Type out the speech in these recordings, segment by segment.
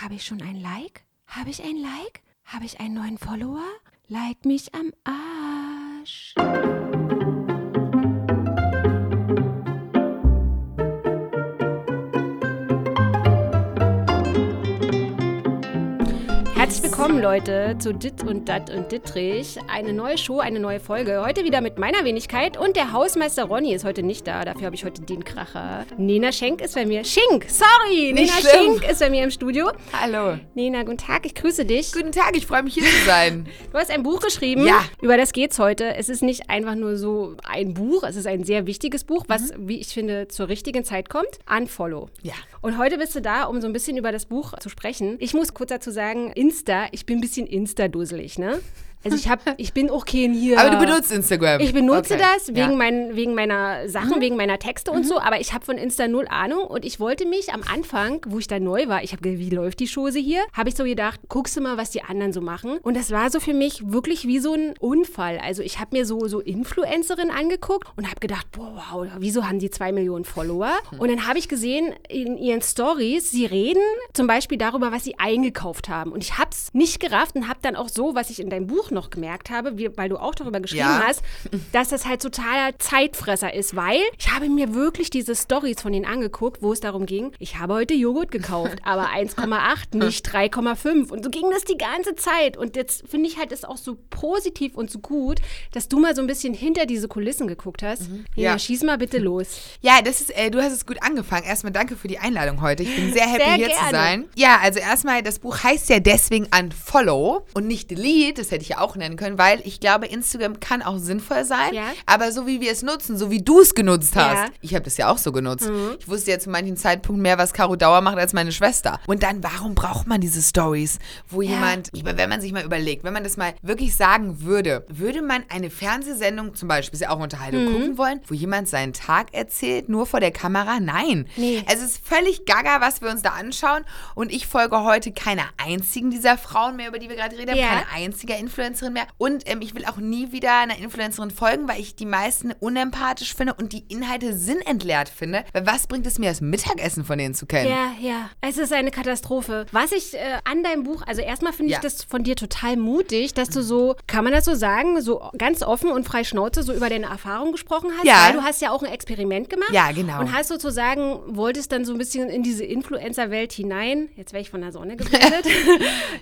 Habe ich schon ein Like? Habe ich ein Like? Habe ich einen neuen Follower? Like mich am Arsch. Willkommen, Leute, zu Dit und Dat und Dittrich. Eine neue Show, eine neue Folge. Heute wieder mit meiner Wenigkeit und der Hausmeister Ronny ist heute nicht da. Dafür habe ich heute den Kracher. Nena Schenk ist bei mir. Schink, sorry! Nicht Nena schlimm. Schenk ist bei mir im Studio. Hallo. Nena, guten Tag, ich grüße dich. Guten Tag, ich freue mich hier zu sein. Du hast ein Buch geschrieben. Ja. Über das geht's heute. Es ist nicht einfach nur so ein Buch, es ist ein sehr wichtiges Buch, was, wie ich finde, zur richtigen Zeit kommt. Unfollow. Ja. Und heute bist du da, um so ein bisschen über das Buch zu sprechen. Ich muss kurz dazu sagen, Insta, ich bin ein bisschen Insta-dusselig, ne? Also ich hab, ich bin auch kein hier. Aber du benutzt Instagram. Ich benutze Okay. das wegen, Ja. Mhm. mein, wegen meiner Sachen, wegen meiner Texte und so, aber ich habe von Insta null Ahnung und ich wollte mich am Anfang, wo ich da neu war, ich habe gedacht, wie läuft die Chose hier, habe ich so gedacht, guckst du mal, was die anderen so machen und das war so für mich wirklich wie so ein Unfall. Also ich habe mir so, so Influencerinnen angeguckt und habe gedacht, boah, wow, wieso haben die zwei Millionen Follower? Und dann habe ich gesehen in ihren Stories, sie reden zum Beispiel darüber, was sie eingekauft haben und ich habe es nicht gerafft und habe dann auch so, was ich in deinem Buch noch gemerkt habe, wie, weil du auch darüber geschrieben Ja. hast, dass das halt totaler Zeitfresser ist, weil ich habe mir wirklich diese Stories von denen angeguckt, wo es darum ging, ich habe heute Joghurt gekauft, aber 1,8, nicht 3,5 und so ging das die ganze Zeit und jetzt finde ich halt es auch so positiv und so gut, dass du mal so ein bisschen hinter diese Kulissen geguckt hast. Ja, Ja. schieß mal bitte los. Ja, das ist, äh, du hast es gut angefangen. Erstmal danke für die Einladung heute. Ich bin sehr happy Sehr hier gerne. zu sein. Ja, also erstmal, das Buch heißt ja deswegen Unfollow und nicht Delete. Das hätte ich ja auch nennen können, weil ich glaube, Instagram kann auch sinnvoll sein. Ja. Aber so wie wir es nutzen, so wie du es genutzt hast. Ja. Mhm. Ich habe das ja auch so genutzt. Ich wusste ja zu manchen Zeitpunkt mehr, was Caro Dauer macht, als meine Schwester. Und dann, warum braucht man diese Stories, wo jemand, ich meine, wenn man sich mal überlegt, wenn man das mal wirklich sagen würde, würde man eine Fernsehsendung, zum Beispiel, ist ja auch Unterhaltung, Mhm. gucken wollen, wo jemand seinen Tag erzählt, nur vor der Kamera? Nein. Nee. Es ist völlig gaga, was wir uns da anschauen. Und ich folge heute keiner einzigen dieser Frauen mehr, über die wir gerade haben, Ja. keine einziger Influencerin mehr. Und ähm, ich will auch nie wieder einer Influencerin folgen, weil ich die meisten unempathisch finde und die Inhalte sinnentleert finde. Weil was bringt es mir, das Mittagessen von denen zu kennen? Ja, ja. Es ist eine Katastrophe. Was ich äh, an deinem Buch, also erstmal finde ich Ja. das von dir total mutig, dass du so, kann man das so sagen, so ganz offen und frei Schnauze so über deine Erfahrungen gesprochen hast. Ja. Weil du hast ja auch ein Experiment gemacht. Ja, genau. Und hast sozusagen, wolltest dann so ein bisschen in diese Influencer-Welt hinein. Jetzt werde ich von der Sonne geblendet.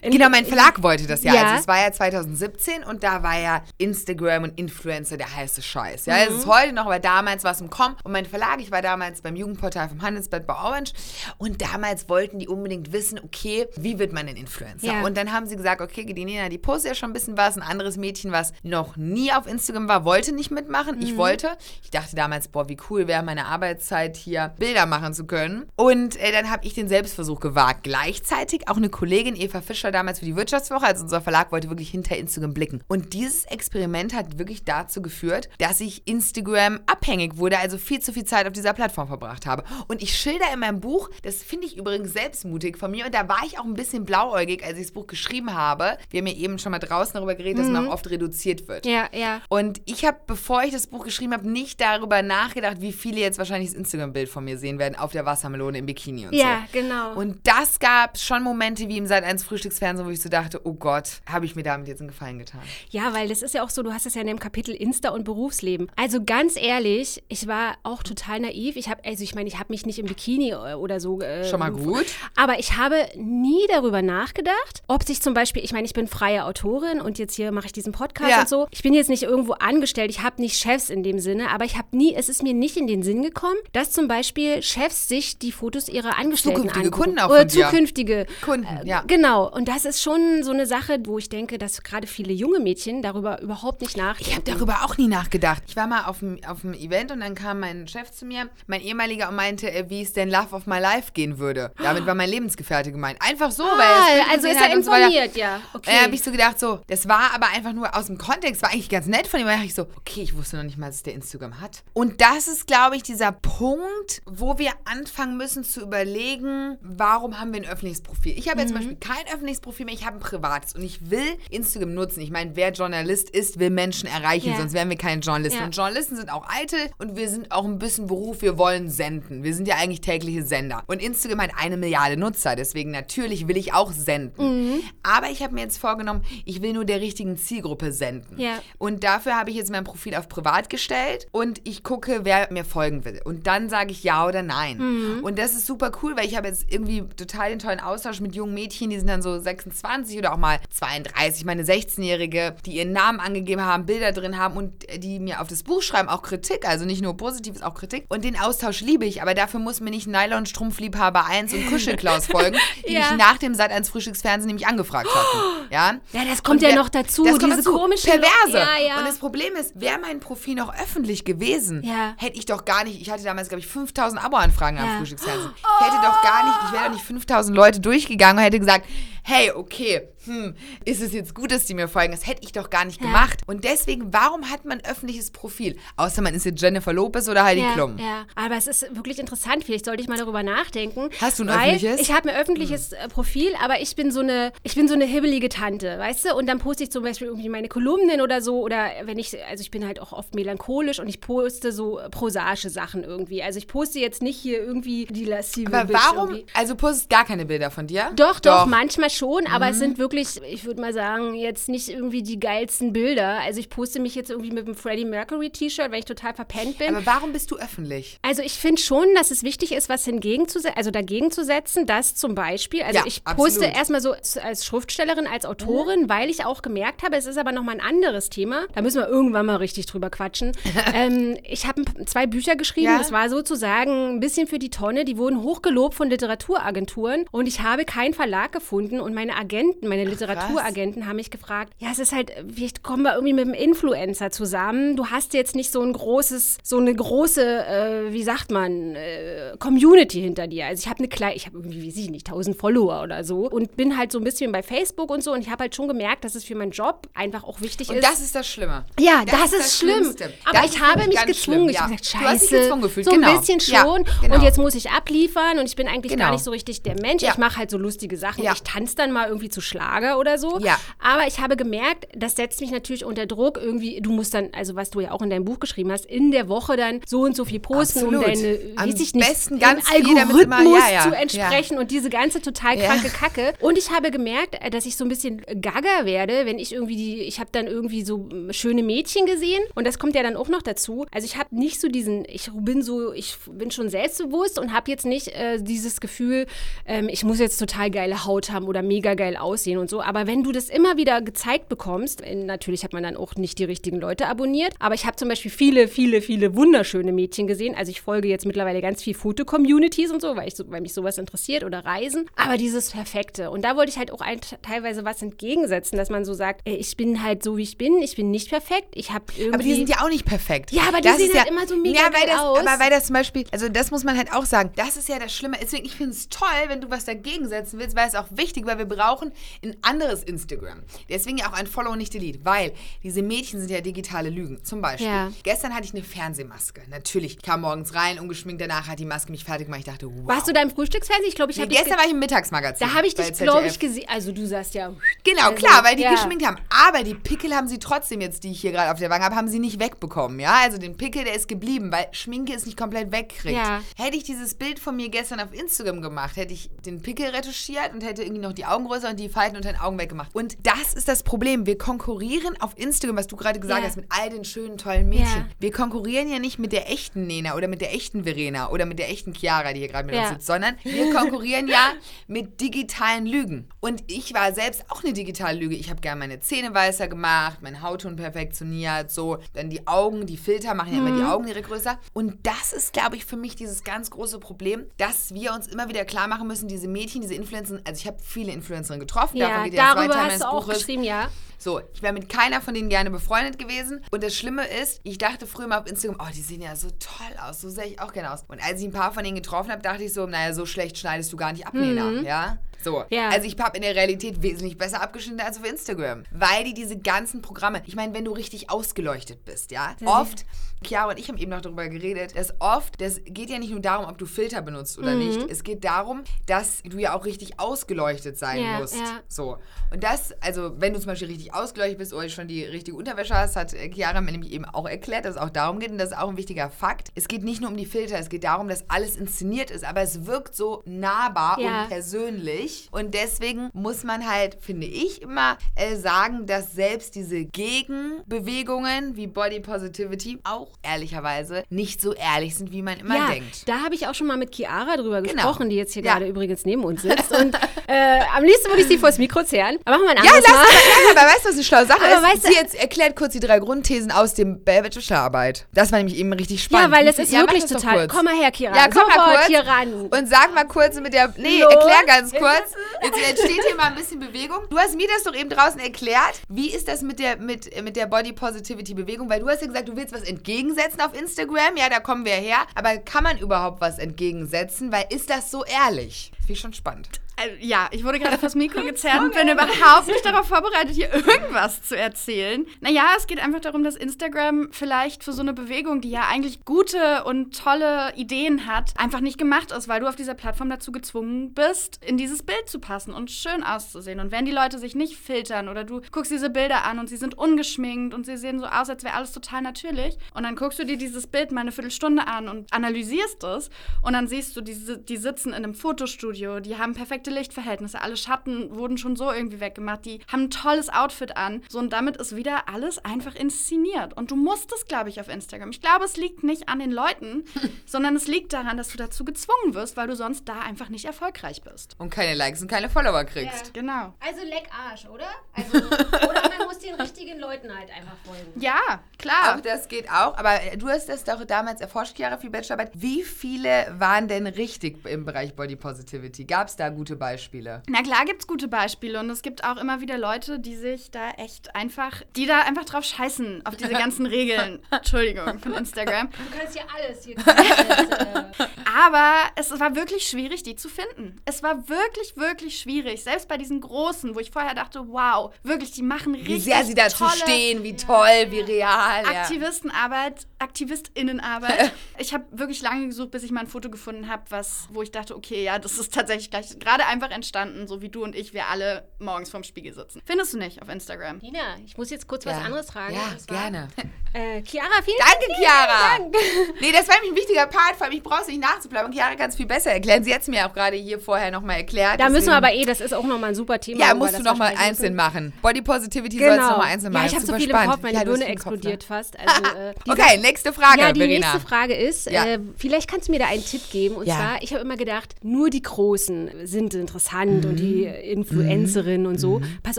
Genau, mein Verlag wollte das ja. Ja. Also es war ja 2017 und da war ja Instagram und Influencer der heiße Scheiß. Ja, es ist heute noch, aber damals war es im Kommen. Und mein Verlag, ich war damals beim Jugendportal vom Handelsblatt bei Orange und damals wollten die unbedingt wissen, okay, wie wird man denn Influencer? Ja. Und dann haben sie gesagt, okay, die Nena, die postet ja schon ein bisschen was. Ein anderes Mädchen, was noch nie auf Instagram war, wollte nicht mitmachen. Ich wollte. Ich dachte damals, boah, wie cool wäre meine Arbeitszeit hier Bilder machen zu können. Und äh, dann habe ich den Selbstversuch gewagt. Gleichzeitig auch eine Kollegin, Eva Fischer, damals für die Wirtschaftswoche, also unser Verlag wollte wirklich hinter Instagram blicken. Und dieses Experiment hat wirklich dazu geführt, dass ich Instagram abhängig wurde, also viel zu viel Zeit auf dieser Plattform verbracht habe. Und ich schilder in meinem Buch, das finde ich übrigens selbstmutig von mir, und da war ich auch ein bisschen blauäugig, als ich das Buch geschrieben habe. Wir haben ja eben schon mal draußen darüber geredet, dass man auch oft reduziert wird. Ja, ja. Und ich habe, bevor ich das Buch geschrieben habe, nicht darüber nachgedacht, wie viele jetzt wahrscheinlich das Instagram-Bild von mir sehen werden auf der Wassermelone im Bikini und Ja, so. genau. Und das gab schon Momente wie im Sat 1 Frühstücksfernsehen, wo ich so dachte, oh Gott, habe ich mir damit jetzt einen Gefallen getan. Ja, weil das ist ja auch so, du hast es ja in dem Kapitel Insta und Berufsleben. Also ganz ehrlich, ich war auch total naiv. Ich habe, also ich meine, ich habe mich nicht im Bikini äh, oder so. Äh, Schon mal gut. Aber ich habe nie darüber nachgedacht, ob sich zum Beispiel, ich meine, ich bin freie Autorin und jetzt hier mache ich diesen Podcast Ja. und so. Ich bin jetzt nicht irgendwo angestellt, ich habe nicht Chefs in dem Sinne, aber ich habe nie, es ist mir nicht in den Sinn gekommen, dass zum Beispiel Chefs sich die Fotos ihrer Angestellten Zukünftige angucken. Kunden auch Oder zukünftige Kunden, ja. Genau, und das ist schon so eine Sache, wo ich denke, dass gerade viele junge Mädchen darüber überhaupt nicht nachdenken. Ich habe darüber auch nie nachgedacht. Ich war mal auf dem, auf dem Event und dann kam mein Chef zu mir, mein ehemaliger, und meinte, äh, wie es denn Love of My Life gehen würde. Damit war mein Lebensgefährte gemeint. Einfach so, weil er das Bild Ah, also ist er und so informiert, ja. Okay. Da habe ich so gedacht, so, das war aber einfach nur aus dem Kontext, war eigentlich ganz nett von ihm. Da dachte ich so, okay, ich wusste noch nicht mal, dass der Instagram hat. Und das ist, glaube ich, dieser Punkt, wo wir anfangen müssen zu überlegen, warum haben wir ein öffentliches Profil? Ich habe ja zum Beispiel kein öffentliches Profil mehr, ich habe ein privates und ich will Instagram Instagram nutzen. Ich meine, wer Journalist ist, will Menschen erreichen, Ja. sonst wären wir keine Journalisten. Ja. Und Journalisten sind auch eitel und wir sind auch ein bisschen Beruf, wir wollen senden. Wir sind ja eigentlich tägliche Sender. Und Instagram hat eine Milliarde Nutzer, deswegen natürlich will ich auch senden. Mhm. Aber ich habe mir jetzt vorgenommen, ich will nur der richtigen Zielgruppe senden. Ja. Und dafür habe ich jetzt mein Profil auf privat gestellt und ich gucke, wer mir folgen will. Und dann sage ich ja oder nein. Mhm. Und das ist super cool, weil ich habe jetzt irgendwie total den tollen Austausch mit jungen Mädchen, die sind dann so 26 oder auch mal 32, meine 16-Jährige, die ihren Namen angegeben haben, Bilder drin haben und die mir auf das Buch schreiben, auch Kritik, also nicht nur Positives, auch Kritik. Und den Austausch liebe ich, aber dafür muss mir nicht Nylon-Strumpfliebhaber 1 und Kuschelklaus folgen, die Ja. mich nach dem Sat 1 Frühstücksfernsehen nämlich angefragt hatten. Ja, Ja, das kommt Und ja wer- noch dazu, Das kommt diese dazu. komische- Perverse. Ja, ja. Und das Problem ist, wäre mein Profil noch öffentlich gewesen, Ja. hätte ich doch gar nicht, ich hatte damals, glaube ich, 5000 Abo-Anfragen am. Frühstücksfernsehen. Ich hätte doch gar nicht, ich wäre doch nicht 5000 Leute durchgegangen und hätte gesagt, hey, okay, hm, ist es jetzt gut, dass die mir folgen? Das hätte ich doch gar nicht gemacht. Und deswegen, warum hat man ein öffentliches Profil? Außer man ist jetzt Jennifer Lopez oder Heidi ja, Klum. ja, aber es ist wirklich interessant. Vielleicht sollte ich mal darüber nachdenken. Hast du ein öffentliches? Hm. Ich habe ein öffentliches äh, Profil, aber ich bin so eine, ich bin so eine hibbelige Tante, weißt du? Und dann poste ich zum Beispiel irgendwie meine Kolumnen oder so oder wenn ich, also ich bin halt auch oft melancholisch und ich poste so prosaische Sachen irgendwie. Also ich poste jetzt nicht hier irgendwie die lassive Aber warum, irgendwie. also postest gar keine Bilder von dir? Doch, doch, manchmal schon, aber Mhm. es sind wirklich, ich würde mal sagen, jetzt nicht irgendwie die geilsten Bilder. Also ich poste mich jetzt irgendwie mit einem Freddie Mercury T-Shirt, weil ich total verpennt bin. Aber warum bist du öffentlich? Also ich finde schon, dass es wichtig ist, was hingegenzusetzen, also dagegen zu setzen, dass zum Beispiel, also Ja, ich absolut. poste erstmal so als- Schriftstellerin, als Autorin, weil ich auch gemerkt habe, es ist aber nochmal ein anderes Thema. Da müssen wir irgendwann mal richtig drüber quatschen. ähm, ich habe zwei Bücher geschrieben, Ja. das war sozusagen ein bisschen für die Tonne. Die wurden hochgelobt von Literaturagenturen und ich habe keinen Verlag gefunden und meine Agenten, meine Literaturagenten haben mich gefragt, ja, es ist halt, vielleicht kommen wir irgendwie mit einem Influencer zusammen. Du hast jetzt nicht so ein großes, so eine große, äh, wie sagt man, äh, Community hinter dir. Also ich habe eine kleine, ich habe irgendwie, wie ich nicht, 1000 Follower oder so und bin halt so ein bisschen bei Facebook und so und ich habe halt schon gemerkt, dass es für meinen Job einfach auch wichtig Und ist. das ist das Schlimme. Ja, das, ist schlimm. Schlimmste. Aber Das ich habe mich gezwungen. schlimm, Ich ja. habe gesagt, Du hast dich scheiße. gezwungen gefühlt, so genau. ein bisschen Ja, schon. genau. Und jetzt muss ich abliefern und ich bin eigentlich Genau. gar nicht so richtig der Mensch. Ja. Ich mache halt so lustige Sachen. Ja. Ich tanze dann mal irgendwie zu Schlager oder so. Ja. Aber ich habe gemerkt, das setzt mich natürlich unter Druck. Irgendwie, du musst dann, also was du ja auch in deinem Buch geschrieben hast, in der Woche dann so und so viel posten, Absolut. um deine, Am weiß ich nicht, besten ganz Algorithmus immer- ja, ja, zu ja. entsprechen und diese ganze total Ja. kranke Kacke. Und ich habe gemerkt, äh, dass ich so ein bisschen gaga werde, wenn ich irgendwie die, ich habe dann irgendwie so ähm, schöne Mädchen gesehen und das kommt ja dann auch noch dazu. Also ich habe nicht so diesen, ich bin so, ich bin schon selbstbewusst und habe jetzt nicht äh, dieses Gefühl, ähm, ich muss jetzt total geile Haut haben oder mega geil aussehen und so. Aber wenn du das immer wieder gezeigt bekommst, natürlich hat man dann auch nicht die richtigen Leute abonniert, aber ich habe zum Beispiel viele, viele, viele wunderschöne Mädchen gesehen. Also ich folge jetzt mittlerweile ganz viel Foto-Communities und so, weil, ich so, weil mich sowas interessiert oder Reisen. Aber dieses Perfekte. Und da wollte ich halt auch ein, teilweise was entgegensetzen, dass man so sagt, ey, ich bin halt so, wie ich bin, ich bin nicht perfekt, ich habe irgendwie... Aber die sind ja auch nicht perfekt. Ja, aber die sehen halt immer so mega ja, weil das, aus. Aber weil das zum Beispiel, also das muss man halt auch sagen, das ist ja das Schlimme. Deswegen, ich finde es toll, wenn du was dagegen setzen willst, weil es auch wichtig, weil wir brauchen ein anderes Instagram. Deswegen ja auch ein Follow und nicht Delete, weil diese Mädchen sind ja digitale Lügen. Zum Beispiel, Ja. gestern hatte ich eine Fernsehmaske. Natürlich, ich kam morgens rein, ungeschminkt, danach hat die Maske mich fertig gemacht. Ich dachte, wow. Warst du da im Frühstücksfernsehen? Ich glaube, ich habe gestern ge- war ich im Mittagsmagazin. Da habe ich dich, glaube ich, gesehen. Also du sagst ja... Genau, Also, klar, weil die ja. geschminkt haben. Aber die Pickel haben sie trotzdem jetzt, die ich hier gerade auf der Wange habe, haben sie nicht wegbekommen. Ja, also den Pickel, der ist geblieben, weil Schminke es nicht komplett wegkriegt. Ja. Hätte ich dieses Bild von mir gestern auf Instagram gemacht, hätte ich den Pickel retuschiert und hätte irgendwie noch die Augen größer und die Falten unter den Augen weggemacht. Und das ist das Problem. Wir konkurrieren auf Instagram, was du gerade gesagt Ja. hast, mit all den schönen, tollen Mädchen. Ja. Wir konkurrieren ja nicht mit der echten Nena oder mit der echten Verena oder mit der echten Chiara, die hier gerade mit Ja. uns sitzt, sondern wir konkurrieren ja mit digitalen Lügen. Und ich war selbst auch eine digitale Lüge. Ich habe gerne meine Zähne weißer gemacht, mein Hautton perfektioniert, so. Dann die Augen, die Filter machen ja immer Mhm. die Augen ihre größer. Und das ist, glaube ich, für mich dieses ganz große Problem, dass wir uns immer wieder klar machen müssen, diese Mädchen, diese Influencer, also ich habe viele Influencerinnen getroffen, Ja, geht ja darüber hast du auch Buches. geschrieben, ja. So, ich wäre mit keiner von denen gerne befreundet gewesen. Und das Schlimme ist, ich dachte früher mal auf Instagram, oh, die sehen ja so toll aus, so sehe ich auch gerne aus. Und als ich ein paar von denen getroffen habe, dachte ich so, naja, so schlecht schneidest du gar nicht ab, Lena. Ja? So. Ja. Also ich habe in der Realität wesentlich besser abgeschnitten als auf Instagram. Weil die diese ganzen Programme, ich meine, wenn du richtig ausgeleuchtet bist, ja, oft, Chiara und ich haben eben noch darüber geredet, dass oft, das geht ja nicht nur darum, ob du Filter benutzt oder Mhm. nicht. Es geht darum, dass du ja auch richtig ausgeleuchtet sein Ja, musst. ja. So. Und das, also wenn du zum Beispiel richtig ausgeleuchtet bist oder schon die richtige Unterwäsche hast, hat äh, Chiara mir nämlich eben auch erklärt, dass es auch darum geht und das ist auch ein wichtiger Fakt. Es geht nicht nur um die Filter, es geht darum, dass alles inszeniert ist, aber es wirkt so nahbar Ja. und persönlich. Und deswegen muss man halt, finde ich, immer äh, sagen, dass selbst diese Gegenbewegungen wie Body Positivity auch ehrlicherweise nicht so ehrlich sind, wie man immer ja, denkt. da habe ich auch schon mal mit Chiara drüber Genau. gesprochen, die jetzt hier Ja. gerade übrigens neben uns sitzt. Und äh, am liebsten würde ich sie vors Mikro zerren. Aber machen wir ein Ja, anderes lass Mal. aber weißt du, was eine schlaue Sache Aber ist? weißt Sie jetzt erklärt kurz die drei Grundthesen aus dem Bachelorarbeit. Das war nämlich eben richtig spannend. Ja, weil es ist ja, wirklich das total. Komm mal her, Chiara. Ja, komm mal kurz. hier ran. Und sag mal kurz mit der. Nee, Los, erklär ganz kurz. Jetzt- Jetzt entsteht hier mal ein bisschen Bewegung. Du hast mir das doch eben draußen erklärt. Wie ist das mit der, mit, mit der Body Positivity Bewegung? Weil du hast ja gesagt, du willst was entgegensetzen auf Instagram. Ja, da kommen wir her. Aber kann man überhaupt was entgegensetzen? Weil ist das so ehrlich? Das finde ich schon spannend. Also, ja, ich wurde gerade vors Mikro gezerrt und bin überhaupt nicht darauf vorbereitet, hier irgendwas zu erzählen. Naja, es geht einfach darum, dass Instagram vielleicht für so eine Bewegung, die ja eigentlich gute und tolle Ideen hat, einfach nicht gemacht ist, weil du auf dieser Plattform dazu gezwungen bist, in dieses Bild zu passen und schön auszusehen. Und wenn die Leute sich nicht filtern oder du guckst diese Bilder an und sie sind ungeschminkt und sie sehen so aus, als wäre alles total natürlich und dann guckst du dir dieses Bild mal eine Viertelstunde an und analysierst es und dann siehst du, die, die sitzen in einem Fotostudio, die haben perfekte Lichtverhältnisse, alle Schatten wurden schon so irgendwie weggemacht, die haben ein tolles Outfit an. So und damit ist wieder alles einfach inszeniert. Und du musst es, glaube ich, auf Instagram. Ich glaube, es liegt nicht an den Leuten, sondern es liegt daran, dass du dazu gezwungen wirst, weil du sonst da einfach nicht erfolgreich bist. Und keine Likes und keine Follower kriegst. Genau. Also leck Arsch, oder? Also, oder man muss den richtigen Leuten halt einfach folgen. Ja, Auch klar. das geht auch, aber äh, du hast das doch damals erforscht, Chiara, für die Bachelorarbeit. Wie viele waren denn richtig im Bereich Body Positivity? Gab es da gute Beispiele? Na klar gibt es gute Beispiele und es gibt auch immer wieder Leute, die sich da echt einfach, die da einfach drauf scheißen, auf diese ganzen Regeln. Entschuldigung, von Instagram. Du kannst hier alles. Hier alles äh, Aber es war wirklich schwierig, die zu finden. Es war wirklich, wirklich schwierig. Selbst bei diesen Großen, wo ich vorher dachte, wow, wirklich, die machen richtig Wie sehr sie dazu tolle stehen, wie toll, wie real. Ja. Aktivistenarbeit, Aktivistinnenarbeit. ich habe wirklich lange gesucht, bis ich mal ein Foto gefunden habe, was, wo ich dachte, okay, ja, das ist tatsächlich gleich gerade einfach entstanden, so wie du und ich, wir alle morgens vorm Spiegel sitzen. Findest du nicht auf Instagram? Nina, ich muss jetzt kurz was Ja. anderes fragen. Ja, gerne. Äh, Chiara, vielen Danke, vielen Chiara. Dank. Nee, das war nämlich ein wichtiger Part, vor allem ich brauche es nicht nachzuplappern. Chiara kann es viel besser erklären. Sie hat es mir auch gerade hier vorher nochmal erklärt. Da müssen wir deswegen- aber eh, das ist auch nochmal ein super Thema. Ja, musst du nochmal einzeln machen. Body Positivity sollst du Genau. nochmal einzeln machen. Ja, ich habe so viel spannend. im Kopf, meine Ja, Birne im Kopf, ne? explodiert fast. Also, äh, Okay, nächste Frage, Ja, die Verena. nächste Frage ist, Ja. äh, vielleicht kannst du mir da einen Tipp geben. Und Ja. zwar, ich habe immer gedacht, nur die Großen sind interessant und die Influencerinnen und so. Pass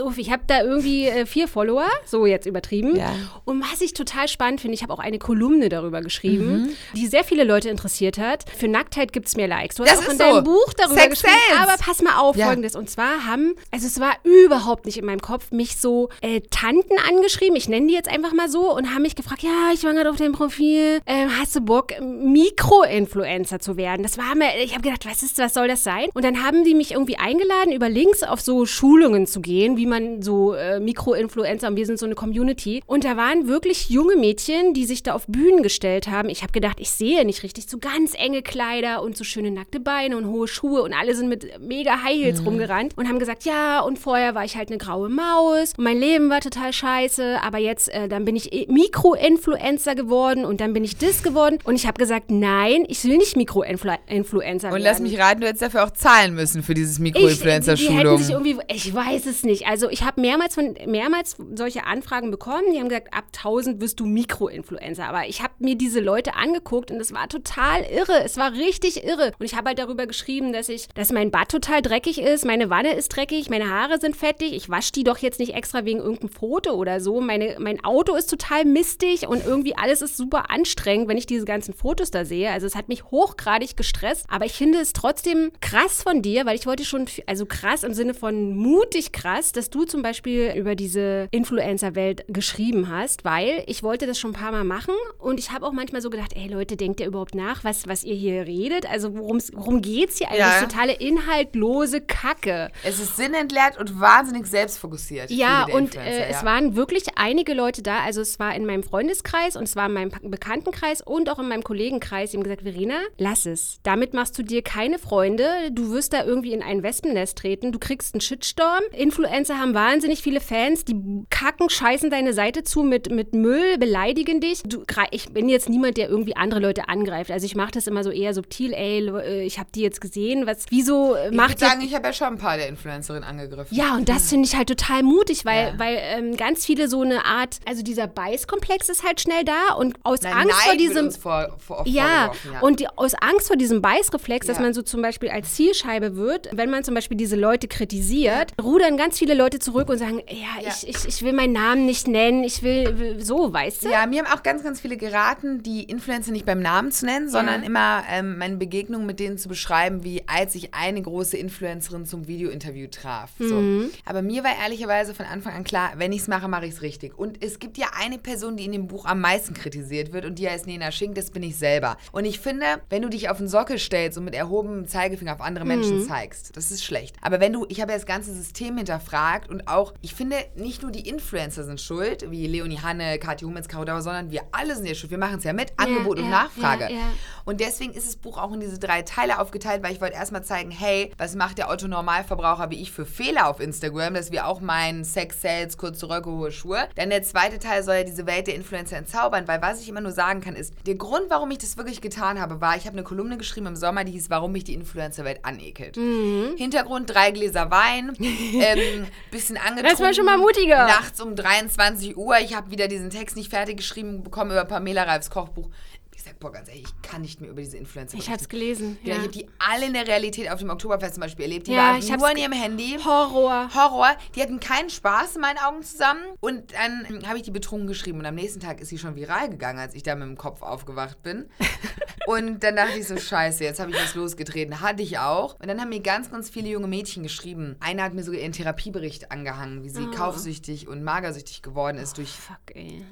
auf, ich habe da irgendwie äh, vier Follower, so jetzt übertrieben. Ja. Und was ich total spannend finde, ich habe auch eine Kolumne darüber geschrieben, Mhm. die sehr viele Leute interessiert hat. Für Nacktheit gibt es mehr Likes. Du hast Das auch ist in deinem so. Buch darüber Sex geschrieben. sells. Aber pass mal auf, Ja. folgendes. Und zwar haben, also es war überhaupt nicht in meinem Kopf, mich so äh, Tanten angeschrieben, ich nenne die jetzt einfach mal so, und haben mich gefragt, ja, ich war gerade auf deinem Profil, ähm, hast du Bock, Mikro-Influencer zu werden? Das war mir, ich habe gedacht, was ist, was soll das sein? Und dann haben die mich irgendwie eingeladen, über Links auf so Schulungen zu gehen, wie man so äh, Mikro-Influencer, und wir sind so eine Community. Und da waren wirklich junge Mädchen, die sich da auf Bühnen gestellt haben. Ich habe gedacht, ich sehe nicht richtig, so ganz enge Kleider und so schöne nackte Beine und hohe Schuhe und alle sind mit mega High Heels rumgerannt und haben gesagt, ja, und vorher war ich halt eine graue Maus und mein Leben war total scheiße, aber jetzt, äh, dann bin ich eh Mikro-Influencer geworden und dann bin ich das geworden und ich habe gesagt, nein, ich will nicht Mikro-Influencer werden. Und lass mich raten, du hättest dafür auch zahlen müssen für dieses Ich, die, die Mikroinfluencer-Schulung. ich weiß es nicht. Also ich habe mehrmals von mehrmals solche Anfragen bekommen. Die haben gesagt, ab 1000 wirst du Mikroinfluencer. Aber ich habe mir diese Leute angeguckt und es war total irre. Es war richtig irre. Und ich habe halt darüber geschrieben, dass ich, dass mein Bad total dreckig ist, meine Wanne ist dreckig, meine Haare sind fettig. Ich wasche die doch jetzt nicht extra wegen irgendeinem Foto oder so. Meine, mein Auto ist total mistig und irgendwie alles ist super anstrengend, wenn ich diese ganzen Fotos da sehe. Also es hat mich hochgradig gestresst. Aber ich finde es trotzdem krass von dir, weil ich ich wollte schon, also krass im Sinne von mutig krass, dass du zum Beispiel über diese Influencer-Welt geschrieben hast, weil ich wollte das schon ein paar Mal machen und ich habe auch manchmal so gedacht, ey Leute, denkt ihr überhaupt nach, was, was ihr hier redet? Also worum geht's hier eigentlich? Ja. Totale inhaltlose Kacke. Es ist sinnentleert und wahnsinnig selbstfokussiert. Ja, und äh, es ja. waren wirklich einige Leute da. Also es war in meinem Freundeskreis und es war in meinem Bekanntenkreis und auch in meinem Kollegenkreis. Die haben gesagt, Verena, lass es. Damit machst du dir keine Freunde. Du wirst da irgendwie in ein Wespennest treten. Du kriegst einen Shitstorm. Influencer haben wahnsinnig viele Fans. Die kacken, scheißen deine Seite zu mit, mit Müll, beleidigen dich. Du, ich bin jetzt niemand, der irgendwie andere Leute angreift. Also ich mache das immer so eher subtil. Ey, äh, ich habe die jetzt gesehen. Was, wieso äh, Ich macht würde ihr sagen, ich habe ja schon ein paar der Influencerinnen angegriffen. ja, und das finde ich halt total mutig, weil, Ja. weil ähm, ganz viele so eine Art, also dieser Beißkomplex ist halt schnell da und aus Nein, Angst vor diesem. vor, vor, ja, ja. und die, aus Angst vor diesem Beißreflex, dass Ja. man so zum Beispiel als Zielscheibe wird, wenn man zum Beispiel diese Leute kritisiert, rudern ganz viele Leute zurück und sagen, ja, Ja. Ich, ich, ich will meinen Namen nicht nennen, ich will, so, weißt du? Ja, mir haben auch ganz, ganz viele geraten, die Influencer nicht beim Namen zu nennen, sondern immer ähm, meine Begegnung mit denen zu beschreiben, wie als ich eine große Influencerin zum Videointerview traf. So. Mhm. Aber mir war ehrlicherweise von Anfang an klar, wenn ich es mache, mache ich es richtig. Und es gibt ja eine Person, die in dem Buch am meisten kritisiert wird und die heißt Nena Schink, das bin ich selber. Und ich finde, wenn du dich auf den Sockel stellst und mit erhobenem Zeigefinger auf andere Menschen zeigst, das ist schlecht. Aber wenn du, ich habe ja das ganze System hinterfragt und auch, ich finde, nicht nur die Influencer sind schuld, wie Leonie Hanne, Kathi Hummels, Caro Dauer, sondern wir alle sind ja schuld. Wir machen es ja mit, Angebot und ja, Nachfrage. ja, ja. Und deswegen ist das Buch auch in diese drei Teile aufgeteilt, weil ich wollte erstmal zeigen, hey, was macht der Otto Normalverbraucher wie ich für Fehler auf Instagram, dass wir auch meinen Sex Sales, kurze Röcke, hohe Schuhe. Dann der zweite Teil soll ja diese Welt der Influencer entzaubern, weil was ich immer nur sagen kann, ist, der Grund, warum ich das wirklich getan habe, war, ich habe eine Kolumne geschrieben im Sommer, die hieß, warum mich die Influencer-Welt anekelt. Mhm. Hintergrund, drei Gläser Wein, ähm, bisschen angetrunken. Das war schon mal mutiger. Nachts um 23 Uhr. Ich habe wieder diesen Text nicht fertig geschrieben bekommen über Pamela Reifs Kochbuch. Boah, ganz ehrlich, ich kann nicht mehr über diese Influencer Ich hab's berichten. gelesen. Ja, ich habe die alle in der Realität auf dem Oktoberfest zum Beispiel erlebt. Die Ja, waren nur an ihrem Handy. Horror. Horror. Die hatten keinen Spaß in meinen Augen zusammen. Und dann ähm, habe ich die betrunken geschrieben. Und am nächsten Tag ist sie schon viral gegangen, als ich da mit dem Kopf aufgewacht bin. und dann dachte ich so, scheiße, jetzt habe ich was losgetreten. Hatte ich auch. Und dann haben mir ganz, ganz viele junge Mädchen geschrieben. Eine hat mir sogar ihren Therapiebericht angehangen, wie sie Oh. kaufsüchtig und magersüchtig geworden ist durch Fuck.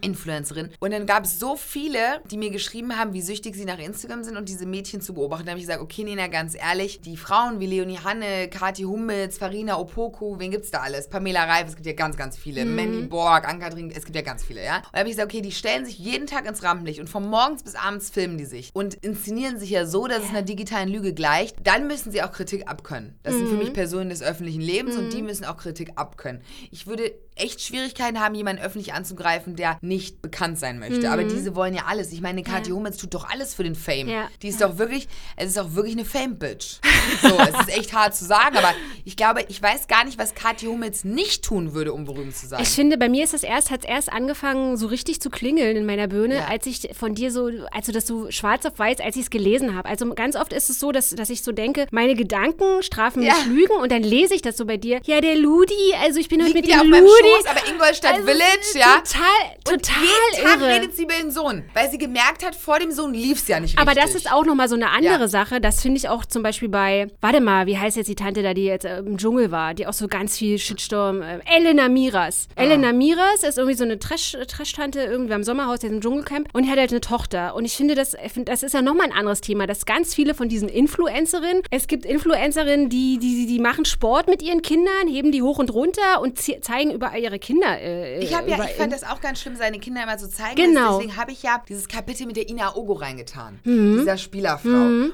Influencerin. Und dann gab es so viele, die mir geschrieben haben, wie süchtig sie nach Instagram sind und diese Mädchen zu beobachten. Da habe ich gesagt, okay, Nina, ganz ehrlich, die Frauen wie Leonie Hanne, Kathi Hummels, Farina Opoku, wen gibt's da alles? Pamela Reif, es gibt ja ganz, ganz viele. Mandy Borg, Ann-Kathrin, es gibt ja ganz viele, ja? Und da habe ich gesagt, okay, die stellen sich jeden Tag ins Rampenlicht und von morgens bis abends filmen die sich und inszenieren sich ja so, dass es einer digitalen Lüge gleicht. Dann müssen sie auch Kritik abkönnen. Das sind für mich Personen des öffentlichen Lebens und die müssen auch Kritik abkönnen. Ich würde echt Schwierigkeiten haben, jemanden öffentlich anzugreifen, der nicht bekannt sein möchte. Aber diese wollen ja alles. Ich meine, Kathi Hummels tut doch alles für den Fame. Ja. Die ist doch wirklich, es ist auch wirklich eine Fame-Bitch. So, es ist echt hart zu sagen, aber ich glaube, ich weiß gar nicht, was Kathi Hummels nicht tun würde, um berühmt zu sein. Ich finde, bei mir ist das erst, hat es erst angefangen, so richtig zu klingeln in meiner Birne, Ja. als ich von dir so, also das so schwarz auf weiß, als ich es gelesen habe. Also ganz oft ist es so, dass, dass ich so denke, meine Gedanken strafen mich Ja. Lügen und dann lese ich das so bei dir. Ja, der Ludi, also ich bin heute mit auf dem meinem Ludi. Schoß, aber Ingolstadt Also, Village, ja. Total, Und total jeden Tag irre. redet sie über den Sohn, weil sie gemerkt hat, vor dem Sohn lief es ja nicht Aber richtig. das ist auch nochmal so eine andere Ja. Sache. Das finde ich auch zum Beispiel bei, warte mal, wie heißt jetzt die Tante da, die jetzt äh, im Dschungel war, die auch so ganz viel Shitstorm, äh, Elena Miras. Ah. Elena Miras ist irgendwie so eine Trash- Trash-Tante irgendwie am Sommerhaus, jetzt im Dschungelcamp und die hat halt eine Tochter. Und ich finde, das, das ist ja nochmal ein anderes Thema, dass ganz viele von diesen Influencerinnen, es gibt Influencerinnen, die, die, die machen Sport mit ihren Kindern, heben die hoch und runter und zeigen überall ihre Kinder. Äh, Ich, ja, ich fand das auch ganz schlimm, seine Kinder immer so zeigen. Genau. Deswegen habe ich ja dieses Kapitel mit der Ina Ogo reingetan. Mhm. Dieser Spielerfrau.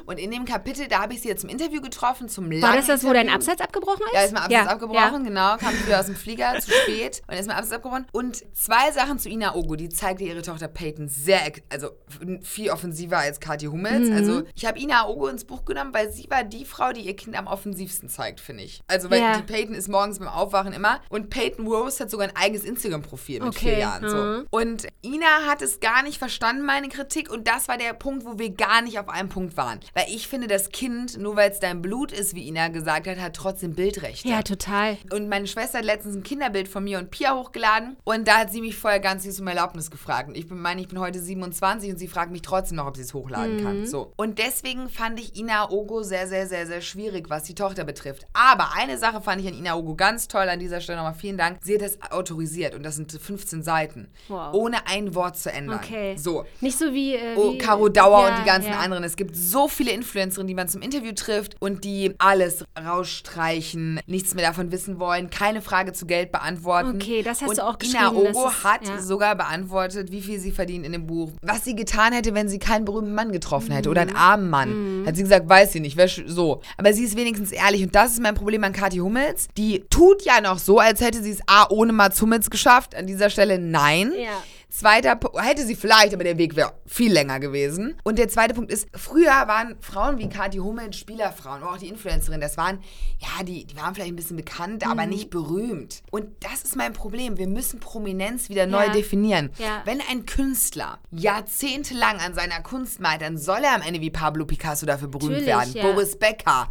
Und in dem Kapitel, da habe ich sie jetzt zum Interview getroffen, zum War das das, wo dein Interview. Absatz abgebrochen ist? Ja, ist mal Absatz Ja, abgebrochen, genau. Kam wieder aus dem Flieger zu spät und ist mal Absatz abgebrochen. Und zwei Sachen zu Ina Ogo. Die zeigte ihre Tochter Peyton sehr, also viel offensiver als Kathi Hummels. Mhm. Also ich habe Ina Ogo ins Buch genommen, weil sie war die Frau, die ihr Kind am offensivsten zeigt, finde ich. Also weil Ja. die Peyton ist morgens beim Aufwachen immer. Und Peyton Rose hat sogar ein eigenes Instagram-Profil mit Okay, vier Jahren. So. mhm. Und Ina hat es gar nicht verstanden, meine Kritik. Und das war der Punkt, wo wir gar nicht auf einem Punkt waren. Weil ich finde, das Kind, nur weil es dein Blut ist, wie Ina gesagt hat, hat trotzdem Bildrechte. Ja, total. Und meine Schwester hat letztens ein Kinderbild von mir und Pia hochgeladen. Und da hat sie mich vorher ganz süß um Erlaubnis gefragt. Und ich bin, meine, ich bin heute 27 und sie fragt mich trotzdem noch, ob sie es hochladen hochladen kann. So. Und deswegen fand ich Ina Ogo sehr, sehr, sehr, sehr schwierig, was die Tochter betrifft. Aber eine Sache fand ich an Ina Ogo ganz toll. An dieser Stelle nochmal vielen Dank. Sie hat das autorisiert und das sind 15 Seiten. Wow. Ohne ein Wort zu ändern. Okay. So. Nicht so wie. Äh, Oh, Caro Dauer ja, und die ganzen ja. anderen. Es gibt so viele Influencerinnen, die man zum Interview trifft und die alles rausstreichen, nichts mehr davon wissen wollen, keine Frage zu Geld beantworten. Okay, das hast und du auch Ina geschrieben, das Ogo ist- hat ja. sogar beantwortet, wie viel sie verdient in dem Buch. Was sie getan hätte, wenn sie keinen berühmten Mann getroffen hätte oder Mhm. einen armen Mann. Hat sie gesagt, weiß sie nicht, so. Aber sie ist wenigstens ehrlich und das ist mein Problem an Kathi Hummels. Die tut ja noch so, als hätte sie es A, ohne Mats Hummels geschafft. An dieser Stelle nein. Ja. Zweiter Punkt, hätte sie vielleicht, aber der Weg wäre viel länger gewesen. Und der zweite Punkt ist, früher waren Frauen wie Kathi Hummels Spielerfrauen, oder auch die Influencerin, das waren, ja, die, die waren vielleicht ein bisschen bekannt, Mhm. aber nicht berühmt. Und das ist mein Problem. Wir müssen Prominenz wieder neu Ja. definieren. Ja. Wenn ein Künstler jahrzehntelang an seiner Kunst malt, dann soll er am Ende wie Pablo Picasso dafür berühmt Natürlich, werden. ja. Boris Becker.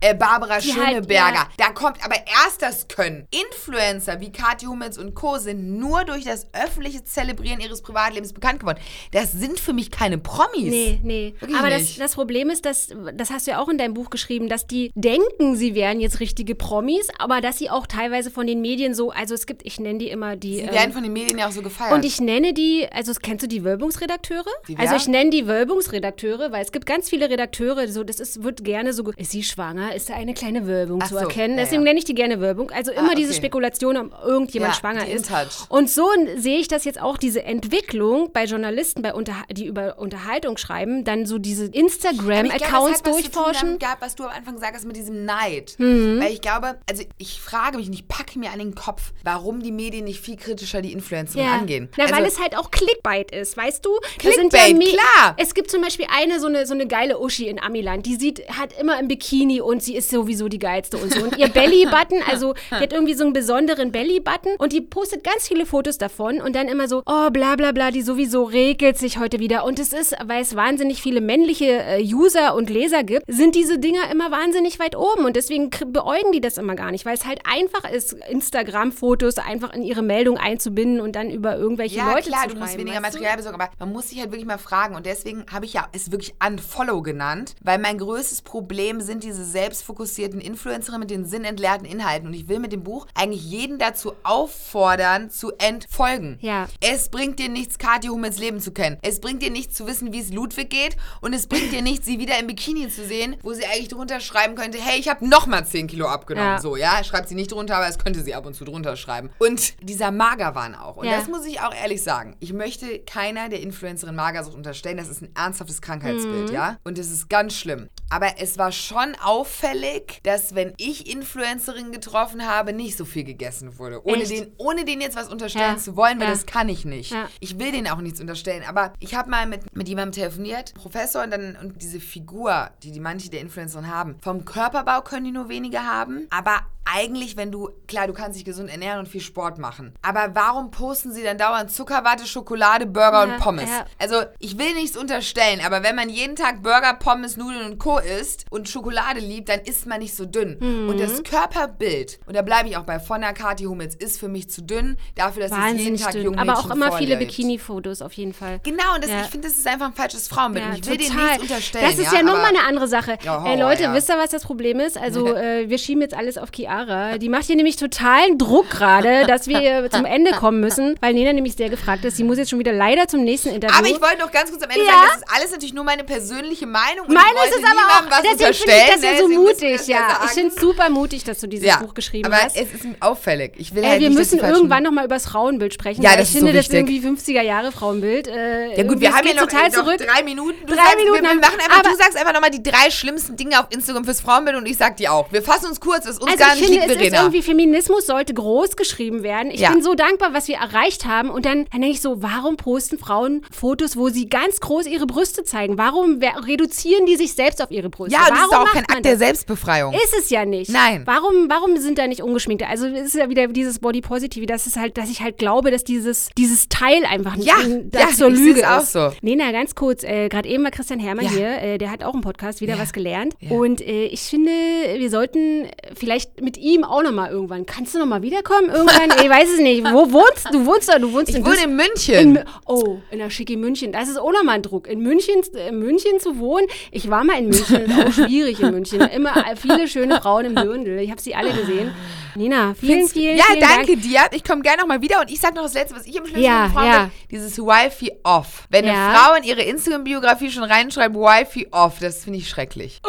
Äh, Barbara Die halt, Schöneberger. ja. Da kommt aber erst das Können. Influencer wie Kathi Hummels und Co. sind nur durch das öffentliche Zelebrieren ihres Privatlebens bekannt geworden. Das sind für mich keine Promis. Nee, nee. Wirklich Aber das, das Problem ist, dass, das hast du ja auch in deinem Buch geschrieben, dass die denken, sie wären jetzt richtige Promis, aber dass sie auch teilweise von den Medien so, also es gibt, ich nenne die immer die. Sie ähm, werden von den Medien ja auch so gefeiert. und ich nenne die, also kennst du die Wölbungsredakteure? Die also ich nenne die Wölbungsredakteure, weil es gibt ganz viele Redakteure, so das ist, wird gerne so, ist sie schwanger, ist da eine kleine Wölbung Ach zu so, erkennen. ja, Deswegen ja. nenne ich die gerne Wölbung. Also immer Ah, diese okay. Spekulation, ob irgendjemand Ja, schwanger ist. Und so sehe ich das jetzt auch, diese Entwicklung bei Journalisten, bei Unterha die über Unterhaltung schreiben, dann so diese ich glaube, Instagram-Accounts durchforschen. damit gehabt, was du am Anfang sagst mit diesem Neid. Mhm. Weil ich glaube, also ich frage mich und ich packe mir an den Kopf, warum die Medien nicht viel kritischer die Influencer angehen. Na, also, weil es halt auch Clickbait ist, weißt du? Clickbait, ja klar. Es gibt zum Beispiel eine so eine, so eine geile Uschi in Amiland, die sieht, hat immer im Bikini und sie ist sowieso die geilste und so. Und ihr Belly-Button, also die hat irgendwie so einen besonderen Belly-Button und die postet ganz viele Fotos davon und dann immer so, oh bla bla bla, die sowieso regelt sich heute wieder. Und es ist, weil es wahnsinnig viele männliche äh, User und Leser gibt, sind diese Dinger immer wahnsinnig weit oben und deswegen beäugen die das immer gar nicht, weil es halt einfach ist, Instagram-Fotos einfach in ihre Meldung einzubinden und dann über irgendwelche ja, Leute klar, zu du schreiben. musst weniger weißt du? Material besorgen, aber man muss sich halt wirklich mal fragen und deswegen habe ich ja es wirklich Unfollow genannt, weil mein größtes Problem sind diese selbstfokussierten Influencerinnen mit den sinnentleerten Inhalten und ich will mit dem Buch eigentlich jeden dazu auffordern, zu entfolgen. Ja. Es bringt dir nichts, Kathi Hummels Leben zu kennen. Es bringt dir nichts zu wissen, wie es Ludwig geht und es bringt dir nichts, sie wieder im Bikini zu sehen, wo sie eigentlich drunter schreiben könnte, hey, ich habe nochmal 10 Kilo abgenommen. Ja. So, ja, schreibt sie nicht drunter, aber es könnte sie ab und zu drunter schreiben. Und dieser Magerwahn auch. Und Ja. das muss ich auch ehrlich sagen. Ich möchte keiner der Influencerin Magersucht unterstellen. Das ist ein ernsthaftes Krankheitsbild, Mhm. ja? Und das ist ganz schlimm. Aber es war schon auffällig, dass wenn ich Influencerinnen getroffen habe, nicht so viel gegessen wurde. Ohne, Echt? den, ohne denen jetzt was unterstellen Ja. zu wollen, weil Ja. das kann ich nicht. Ja. Ich will denen auch nichts unterstellen. Aber ich habe mal mit, mit jemandem telefoniert, Professor, und dann und diese Figur, die die manche der Influencerinnen haben, vom Körperbau können die nur wenige haben. Aber eigentlich, wenn du, klar, du kannst dich gesund ernähren und viel Sport machen. Aber warum posten sie dann dauernd Zuckerwatte, Schokolade, Burger Ja, und Pommes? ja. Also, ich will nichts unterstellen, aber wenn man jeden Tag Burger, Pommes, Nudeln und Co. isst und Schokolade liebt, dann ist man nicht so dünn. Mhm. Und das Körperbild, und da bleibe ich auch bei von der Kati Hummels, ist für mich zu dünn, dafür, dass es jeden Wahnsinnig Tag dünn. jungen Aber auch immer viele. Bikini-Fotos auf jeden Fall. Genau, und das, Ja. ich finde, das ist einfach ein falsches Frauenbild. Ich will total. nichts unterstellen. Das ist ja, nochmal aber- eine andere Sache. Horror, Leute, ja. wisst ihr, was das Problem ist? Also, äh, wir schieben jetzt alles auf Chiara. Die macht hier nämlich totalen Druck gerade, dass wir zum Ende kommen müssen, weil Nena nämlich sehr gefragt ist. Sie muss jetzt schon wieder leider zum nächsten Interview. Aber ich wollte noch ganz kurz am Ende Ja. sagen, das ist alles natürlich nur meine persönliche Meinung. Und Meine ich ist es aber auch, was deswegen finde ich das ja ne? so mutig, das ja. Ich sagen. finde es super mutig, dass du dieses ja, Buch geschrieben aber hast. es ist auffällig. Ich will Äh, halt wir nicht, müssen irgendwann noch mal über das Frauenbild sprechen. Ja, das ich ist so finde das wichtig. irgendwie 50er Jahre Frauenbild. Äh, Ja gut, wir haben ja noch, total noch zurück. drei Minuten. Du Drei sagst, Minuten wir, wir machen einfach, aber- du sagst einfach nochmal die drei schlimmsten Dinge auf Instagram fürs Frauenbild und ich sag die auch. Wir fassen uns kurz, ist uns Also gar ich finde, es ist Verena. irgendwie, Feminismus sollte groß geschrieben werden. Ich Ja. bin so dankbar, was wir erreicht haben. Und dann, dann denke ich so, warum posten Frauen Fotos, wo sie ganz groß ihre Brüste zeigen? Warum reduzieren die sich selbst auf ihre Brüste? Ja, und das warum ist auch kein Akt der? Selbstbefreiung. Ist es ja nicht. Nein. Warum, warum sind da nicht ungeschminkte? Also es ist ja wieder dieses Body Positive, das ist halt, dass ich halt glaube, dass dieses, dieses Teil einfach nicht Ja, da ja, zur Lüge seh's auch ist. so. Nena, ganz kurz, äh, gerade eben war Christian Herrmann Ja. hier, äh, der hat auch einen Podcast, wieder Ja. was gelernt. Ja. Und äh, ich finde, wir sollten vielleicht mit mit ihm auch nochmal irgendwann. Kannst du nochmal wiederkommen? Irgendwann? Ich weiß es nicht. Wo wohnst du? wohnst da? Du wohnst Ich in wohne in München. in, oh, in der schicki München. Das ist auch nochmal ein Druck. In München, in München zu wohnen. Ich war mal in München. Ist auch schwierig in München. Immer viele schöne Frauen im Dirndl. Ich habe sie alle gesehen. Nina, vielen, vielen, ja, vielen danke Dank. dir. Ich komme gerne nochmal wieder und ich sag noch das Letzte, was ich im schlimmsten Ja, Frauen ja. bin, dieses Wifi off. Wenn Ja. eine Frau in ihre Instagram-Biografie schon reinschreibt, Wifi off, das finde ich schrecklich.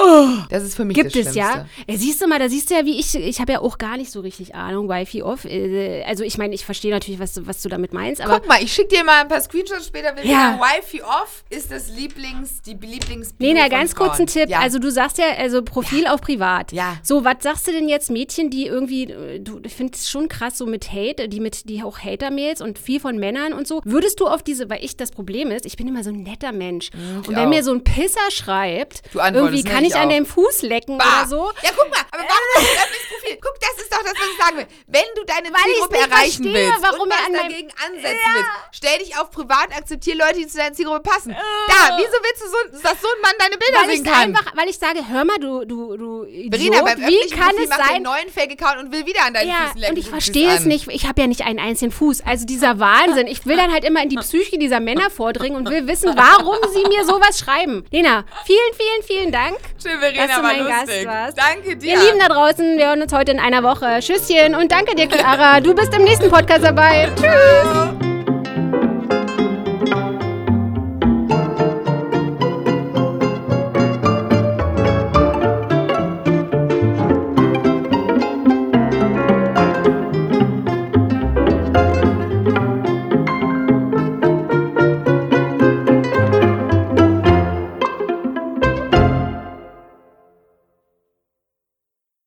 Das ist für mich Oh. Gibt das es Schlimmste. ja. ja. Siehst du mal, da siehst du ja, wie ich, ich habe ja auch gar nicht so richtig Ahnung, Wi-Fi off. Äh, Also ich meine, ich verstehe natürlich, was, du- was du damit meinst, aber Guck mal, ich schicke dir mal ein paar Screenshots später. Will Ja. ja. Wifi off ist das Lieblings, die Lieblings Lena, ganz kurz ein Tipp. Ja. Also du sagst ja, also Profil auf privat. Ja. So, was sagst du denn jetzt Mädchen, die irgendwie, äh, du, ich finde es schon krass, so mit Hate, die mit, die auch Hater-Mails und viel von Männern und so. Würdest du auf diese, weil ich das Problem ist, ich bin immer so ein netter Mensch. und wenn auch. mir so ein Pisser schreibt, irgendwie kann Ich ich an auch. deinem Fuß lecken Bah. oder so. Ja, guck mal, aber warum du das ins Profil? Guck, das ist doch das, was ich sagen will. Wenn du deine Weil Zielgruppe nicht erreichen verstehe, willst warum und er was dagegen ansetzen willst, stell dich auf privat, akzeptiere Leute, die zu deiner Zielgruppe passen. Da, wieso willst du so, dass so ein Mann deine Bilder Weil sehen kann? einfach, weil ich sage, hör mal, du, du, du Idiot, Verena, beim wie kann Profil es macht sein, einen neuen Fake-Account und will wieder an deinen Ja, Füßen lecken. und ich verstehe es nicht. Ich habe ja nicht einen einzigen Fuß. Also dieser Wahnsinn. Ich will dann halt immer in die Psyche dieser Männer vordringen und will wissen, warum sie mir sowas schreiben. Lena, vielen, vielen, vielen Dank. Schön, Verena, dass du war mein lustig. Gast warst. Danke dir. Ihr Lieben da draußen, wir hören uns heute in einer Woche. Tschüsschen und danke dir, Chiara. Du bist im nächsten Podcast dabei. Tschüss.